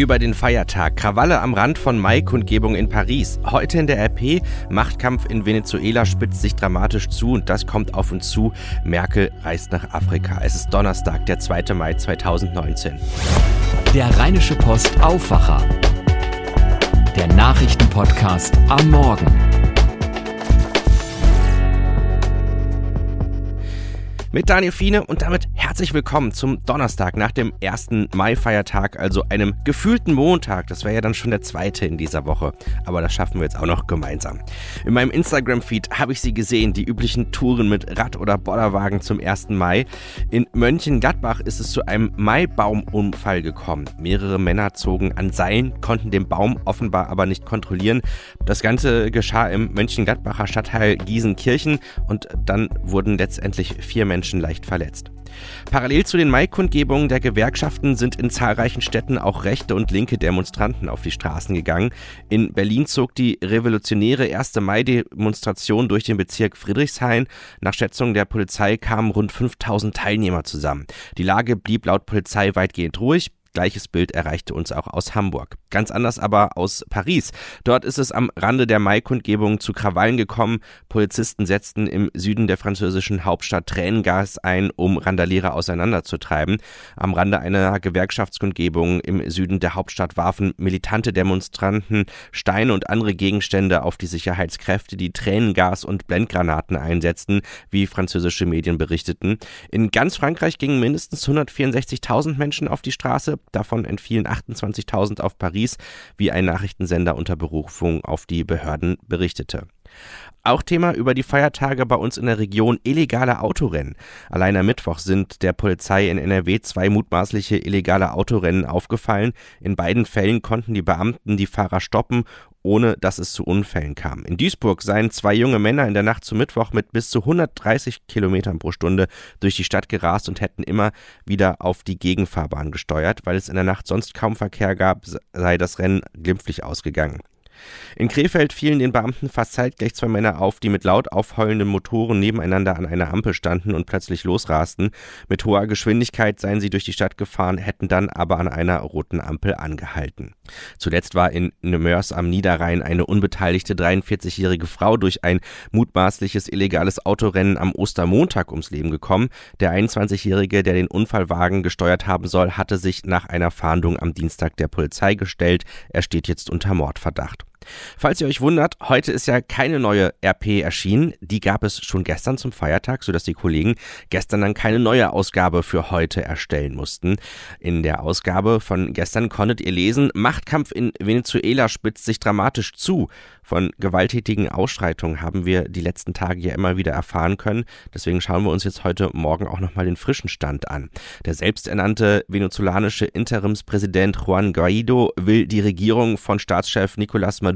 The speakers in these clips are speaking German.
über den Feiertag. Krawalle am Rand von Mai-Kundgebung in Paris. Heute in der RP. Machtkampf in Venezuela spitzt sich dramatisch zu und das kommt auf uns zu. Merkel reist nach Afrika. Es ist Donnerstag, der 2. Mai 2019. Der Rheinische Post Aufwacher. Der Nachrichtenpodcast am Morgen. Mit Daniel Fiene und damit herzlich willkommen zum Donnerstag nach dem ersten Mai-Feiertag, also einem gefühlten Montag. Das wäre ja dann schon der zweite in dieser Woche, aber das schaffen wir jetzt auch noch gemeinsam. In meinem Instagram-Feed habe ich sie gesehen, die üblichen Touren mit Rad- oder Bollerwagen zum 1. Mai. In Mönchengladbach ist es zu einem Maibaum-Unfall gekommen. Mehrere Männer zogen an Seilen, konnten den Baum offenbar aber nicht kontrollieren. Das Ganze geschah im Mönchengladbacher Stadtteil Gießenkirchen und dann wurden letztendlich vier Menschen Menschen leicht verletzt. Parallel zu den Mai-Kundgebungen der Gewerkschaften sind in zahlreichen Städten auch rechte und linke Demonstranten auf die Straßen gegangen. In Berlin zog die revolutionäre 1. Mai-Demonstration durch den Bezirk Friedrichshain. Nach Schätzungen der Polizei kamen rund 5000 Teilnehmer zusammen. Die Lage blieb laut Polizei weitgehend ruhig. Gleiches Bild erreichte uns auch aus Hamburg. Ganz anders aber aus Paris. Dort ist es am Rande der Mai-Kundgebung zu Krawallen gekommen. Polizisten setzten im Süden der französischen Hauptstadt Tränengas ein, um Randalierer auseinanderzutreiben. Am Rande einer Gewerkschaftskundgebung im Süden der Hauptstadt warfen militante Demonstranten Steine und andere Gegenstände auf die Sicherheitskräfte, die Tränengas und Blendgranaten einsetzten, wie französische Medien berichteten. In ganz Frankreich gingen mindestens 164.000 Menschen auf die Straße davon entfielen 28.000 auf Paris, wie ein Nachrichtensender unter Berufung auf die Behörden berichtete. Auch Thema über die Feiertage bei uns in der Region illegale Autorennen. Allein am Mittwoch sind der Polizei in NRW zwei mutmaßliche illegale Autorennen aufgefallen. In beiden Fällen konnten die Beamten die Fahrer stoppen ohne dass es zu Unfällen kam. In Duisburg seien zwei junge Männer in der Nacht zu Mittwoch mit bis zu 130 Kilometern pro Stunde durch die Stadt gerast und hätten immer wieder auf die Gegenfahrbahn gesteuert. Weil es in der Nacht sonst kaum Verkehr gab, sei das Rennen glimpflich ausgegangen. In Krefeld fielen den Beamten fast zeitgleich zwei Männer auf, die mit laut aufheulenden Motoren nebeneinander an einer Ampel standen und plötzlich losrasten. Mit hoher Geschwindigkeit seien sie durch die Stadt gefahren, hätten dann aber an einer roten Ampel angehalten. Zuletzt war in Nemörs am Niederrhein eine unbeteiligte 43-jährige Frau durch ein mutmaßliches illegales Autorennen am Ostermontag ums Leben gekommen. Der 21-jährige, der den Unfallwagen gesteuert haben soll, hatte sich nach einer Fahndung am Dienstag der Polizei gestellt. Er steht jetzt unter Mordverdacht. Falls ihr euch wundert, heute ist ja keine neue RP erschienen. Die gab es schon gestern zum Feiertag, sodass die Kollegen gestern dann keine neue Ausgabe für heute erstellen mussten. In der Ausgabe von gestern konntet ihr lesen, Machtkampf in Venezuela spitzt sich dramatisch zu. Von gewalttätigen Ausschreitungen haben wir die letzten Tage ja immer wieder erfahren können. Deswegen schauen wir uns jetzt heute Morgen auch nochmal den frischen Stand an. Der selbsternannte venezolanische Interimspräsident Juan Guaido will die Regierung von Staatschef Nicolás Maduro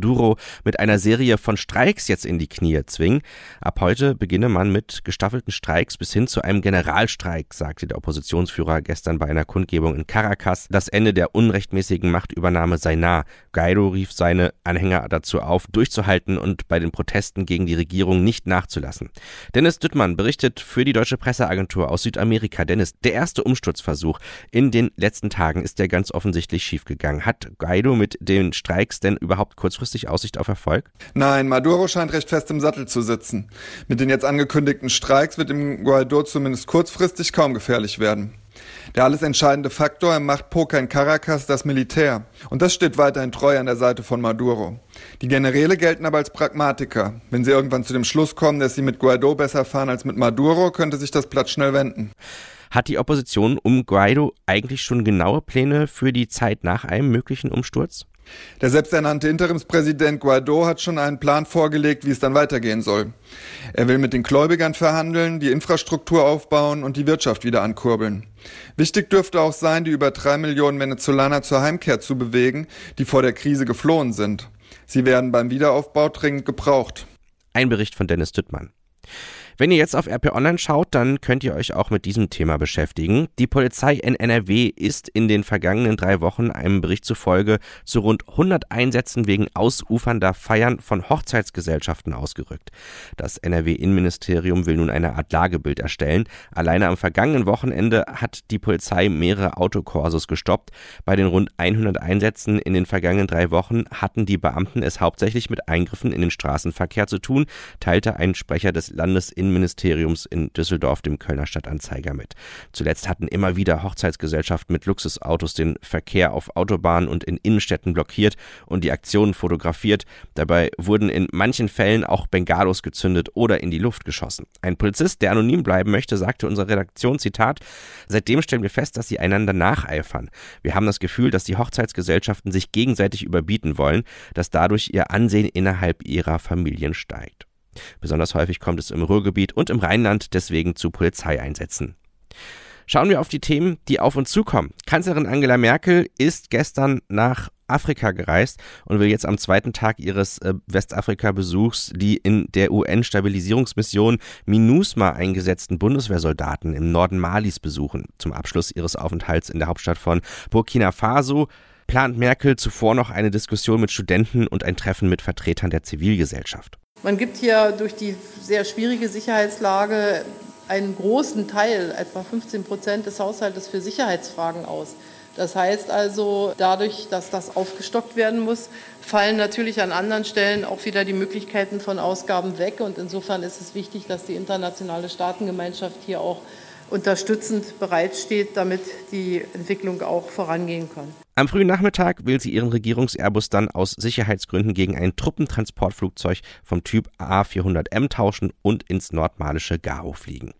mit einer Serie von Streiks jetzt in die Knie zwingen. Ab heute beginne man mit gestaffelten Streiks bis hin zu einem Generalstreik, sagte der Oppositionsführer gestern bei einer Kundgebung in Caracas. Das Ende der unrechtmäßigen Machtübernahme sei nah. Guaido rief seine Anhänger dazu auf, durch durchzuhalten und bei den Protesten gegen die Regierung nicht nachzulassen. Dennis Düttmann berichtet für die Deutsche Presseagentur aus Südamerika. Dennis, der erste Umsturzversuch in den letzten Tagen ist ja ganz offensichtlich schiefgegangen. Hat Guaido mit den Streiks denn überhaupt kurzfristig Aussicht auf Erfolg? Nein, Maduro scheint recht fest im Sattel zu sitzen. Mit den jetzt angekündigten Streiks wird dem Guaido zumindest kurzfristig kaum gefährlich werden. Der alles entscheidende Faktor im Machtpoker in Caracas das Militär. Und das steht weiterhin treu an der Seite von Maduro. Die Generäle gelten aber als Pragmatiker. Wenn sie irgendwann zu dem Schluss kommen, dass sie mit Guaido besser fahren als mit Maduro, könnte sich das Blatt schnell wenden. Hat die Opposition um Guaido eigentlich schon genaue Pläne für die Zeit nach einem möglichen Umsturz? Der selbsternannte Interimspräsident Guaido hat schon einen Plan vorgelegt, wie es dann weitergehen soll. Er will mit den Gläubigern verhandeln, die Infrastruktur aufbauen und die Wirtschaft wieder ankurbeln. Wichtig dürfte auch sein, die über drei Millionen Venezolaner zur Heimkehr zu bewegen, die vor der Krise geflohen sind. Sie werden beim Wiederaufbau dringend gebraucht. Ein Bericht von Dennis Düttmann. Wenn ihr jetzt auf RP Online schaut, dann könnt ihr euch auch mit diesem Thema beschäftigen. Die Polizei in NRW ist in den vergangenen drei Wochen einem Bericht zufolge zu rund 100 Einsätzen wegen ausufernder Feiern von Hochzeitsgesellschaften ausgerückt. Das NRW-Innenministerium will nun eine Art Lagebild erstellen. Alleine am vergangenen Wochenende hat die Polizei mehrere Autokorsos gestoppt. Bei den rund 100 Einsätzen in den vergangenen drei Wochen hatten die Beamten es hauptsächlich mit Eingriffen in den Straßenverkehr zu tun, teilte ein Sprecher des Landesinnenministeriums in Düsseldorf dem Kölner Stadtanzeiger mit. Zuletzt hatten immer wieder Hochzeitsgesellschaften mit Luxusautos den Verkehr auf Autobahnen und in Innenstädten blockiert und die Aktionen fotografiert. Dabei wurden in manchen Fällen auch Bengalos gezündet oder in die Luft geschossen. Ein Polizist, der anonym bleiben möchte, sagte unserer Redaktion, Zitat, seitdem stellen wir fest, dass sie einander nacheifern. Wir haben das Gefühl, dass die Hochzeitsgesellschaften sich gegenseitig überbieten wollen, dass dadurch ihr Ansehen innerhalb ihrer Familien steigt. Besonders häufig kommt es im Ruhrgebiet und im Rheinland deswegen zu Polizeieinsätzen. Schauen wir auf die Themen, die auf uns zukommen. Kanzlerin Angela Merkel ist gestern nach Afrika gereist und will jetzt am zweiten Tag ihres äh, Westafrika-Besuchs die in der UN-Stabilisierungsmission MINUSMA eingesetzten Bundeswehrsoldaten im Norden Malis besuchen. Zum Abschluss ihres Aufenthalts in der Hauptstadt von Burkina Faso plant Merkel zuvor noch eine Diskussion mit Studenten und ein Treffen mit Vertretern der Zivilgesellschaft. Man gibt hier durch die sehr schwierige Sicherheitslage einen großen Teil, etwa 15 Prozent des Haushaltes für Sicherheitsfragen aus. Das heißt also, dadurch, dass das aufgestockt werden muss, fallen natürlich an anderen Stellen auch wieder die Möglichkeiten von Ausgaben weg. Und insofern ist es wichtig, dass die internationale Staatengemeinschaft hier auch unterstützend bereitsteht, damit die Entwicklung auch vorangehen kann. Am frühen Nachmittag will sie ihren Regierungs-Airbus dann aus Sicherheitsgründen gegen ein Truppentransportflugzeug vom Typ A400M tauschen und ins nordmalische Gao fliegen.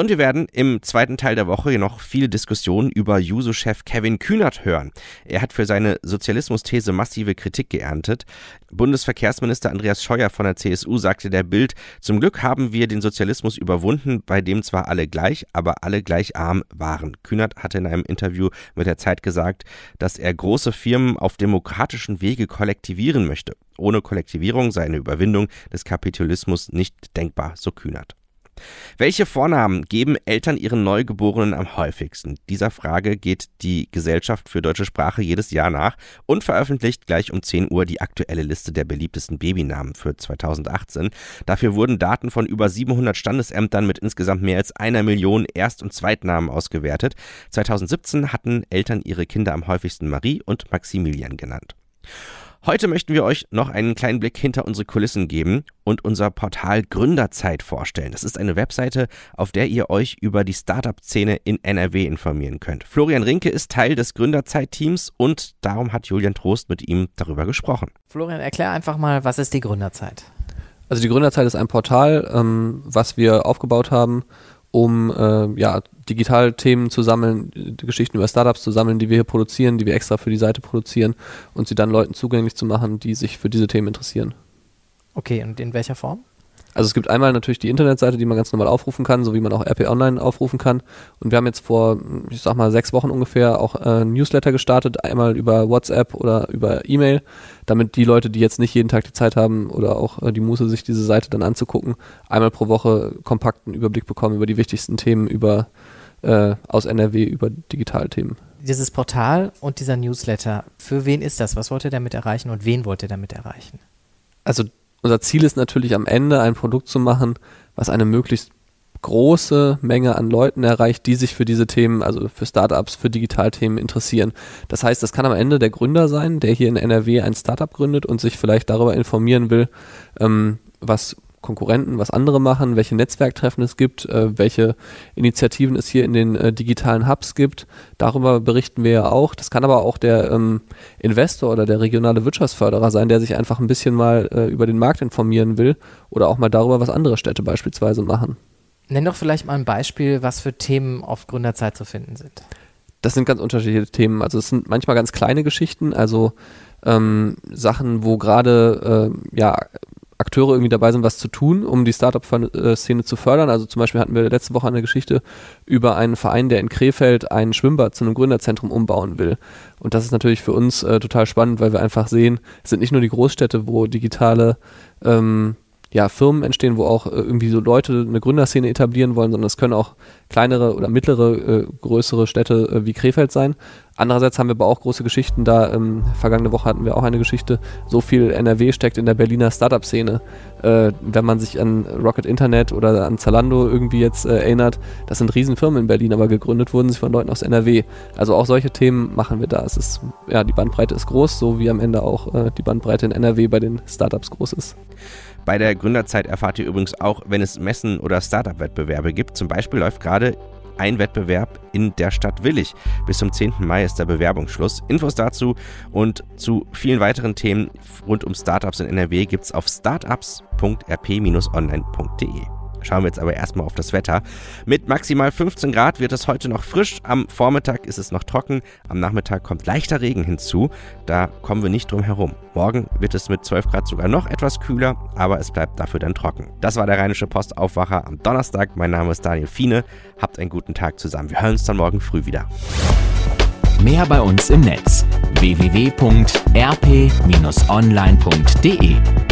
Und wir werden im zweiten Teil der Woche noch viele Diskussionen über Juso-Chef Kevin Kühnert hören. Er hat für seine Sozialismus-These massive Kritik geerntet. Bundesverkehrsminister Andreas Scheuer von der CSU sagte der Bild, zum Glück haben wir den Sozialismus überwunden, bei dem zwar alle gleich, aber alle gleich arm waren. Kühnert hatte in einem Interview mit der Zeit gesagt, dass er große Firmen auf demokratischen Wege kollektivieren möchte. Ohne Kollektivierung sei eine Überwindung des Kapitalismus nicht denkbar, so Kühnert. Welche Vornamen geben Eltern ihren Neugeborenen am häufigsten? Dieser Frage geht die Gesellschaft für deutsche Sprache jedes Jahr nach und veröffentlicht gleich um 10 Uhr die aktuelle Liste der beliebtesten Babynamen für 2018. Dafür wurden Daten von über 700 Standesämtern mit insgesamt mehr als einer Million Erst- und Zweitnamen ausgewertet. 2017 hatten Eltern ihre Kinder am häufigsten Marie und Maximilian genannt. Heute möchten wir euch noch einen kleinen Blick hinter unsere Kulissen geben und unser Portal Gründerzeit vorstellen. Das ist eine Webseite, auf der ihr euch über die Startup-Szene in NRW informieren könnt. Florian Rinke ist Teil des Gründerzeit-Teams und darum hat Julian Trost mit ihm darüber gesprochen. Florian, erklär einfach mal, was ist die Gründerzeit? Also die Gründerzeit ist ein Portal, ähm, was wir aufgebaut haben, um äh, ja, Digitalthemen zu sammeln, Geschichten über Startups zu sammeln, die wir hier produzieren, die wir extra für die Seite produzieren und sie dann Leuten zugänglich zu machen, die sich für diese Themen interessieren. Okay, und in welcher Form? Also es gibt einmal natürlich die Internetseite, die man ganz normal aufrufen kann, so wie man auch RP Online aufrufen kann. Und wir haben jetzt vor, ich sag mal, sechs Wochen ungefähr auch äh, Newsletter gestartet, einmal über WhatsApp oder über E-Mail, damit die Leute, die jetzt nicht jeden Tag die Zeit haben oder auch äh, die Muße, sich diese Seite dann anzugucken, einmal pro Woche kompakten Überblick bekommen über die wichtigsten Themen über äh, aus NRW über Digitalthemen. Dieses Portal und dieser Newsletter, für wen ist das? Was wollt ihr damit erreichen und wen wollt ihr damit erreichen? Also unser Ziel ist natürlich am Ende ein Produkt zu machen, was eine möglichst große Menge an Leuten erreicht, die sich für diese Themen, also für Startups, für Digitalthemen interessieren. Das heißt, das kann am Ende der Gründer sein, der hier in NRW ein Startup gründet und sich vielleicht darüber informieren will, ähm, was Konkurrenten, was andere machen, welche Netzwerktreffen es gibt, äh, welche Initiativen es hier in den äh, digitalen Hubs gibt. Darüber berichten wir ja auch. Das kann aber auch der ähm, Investor oder der regionale Wirtschaftsförderer sein, der sich einfach ein bisschen mal äh, über den Markt informieren will oder auch mal darüber, was andere Städte beispielsweise machen. Nenn doch vielleicht mal ein Beispiel, was für Themen auf Gründerzeit zu finden sind. Das sind ganz unterschiedliche Themen. Also es sind manchmal ganz kleine Geschichten, also ähm, Sachen, wo gerade äh, ja Akteure irgendwie dabei sind, was zu tun, um die Startup-Szene zu fördern. Also zum Beispiel hatten wir letzte Woche eine Geschichte über einen Verein, der in Krefeld ein Schwimmbad zu einem Gründerzentrum umbauen will. Und das ist natürlich für uns äh, total spannend, weil wir einfach sehen, es sind nicht nur die Großstädte, wo digitale ähm, ja, Firmen entstehen, wo auch äh, irgendwie so Leute eine Gründerszene etablieren wollen, sondern es können auch kleinere oder mittlere, äh, größere Städte äh, wie Krefeld sein. Andererseits haben wir aber auch große Geschichten da. Ähm, vergangene Woche hatten wir auch eine Geschichte. So viel NRW steckt in der Berliner Startup-Szene. Äh, wenn man sich an Rocket Internet oder an Zalando irgendwie jetzt äh, erinnert, das sind Riesenfirmen in Berlin, aber gegründet wurden sie von Leuten aus NRW. Also auch solche Themen machen wir da. Es ist, ja, die Bandbreite ist groß, so wie am Ende auch äh, die Bandbreite in NRW bei den Startups groß ist. Bei der Gründerzeit erfahrt ihr übrigens auch, wenn es Messen oder Startup-Wettbewerbe gibt. Zum Beispiel läuft gerade ein Wettbewerb in der Stadt Willig. Bis zum 10. Mai ist der Bewerbungsschluss. Infos dazu und zu vielen weiteren Themen rund um Startups in NRW gibt es auf startups.rp-online.de. Schauen wir jetzt aber erstmal auf das Wetter. Mit maximal 15 Grad wird es heute noch frisch. Am Vormittag ist es noch trocken. Am Nachmittag kommt leichter Regen hinzu. Da kommen wir nicht drum herum. Morgen wird es mit 12 Grad sogar noch etwas kühler, aber es bleibt dafür dann trocken. Das war der Rheinische Postaufwacher am Donnerstag. Mein Name ist Daniel Fiene. Habt einen guten Tag zusammen. Wir hören uns dann morgen früh wieder. Mehr bei uns im Netz www.rp-online.de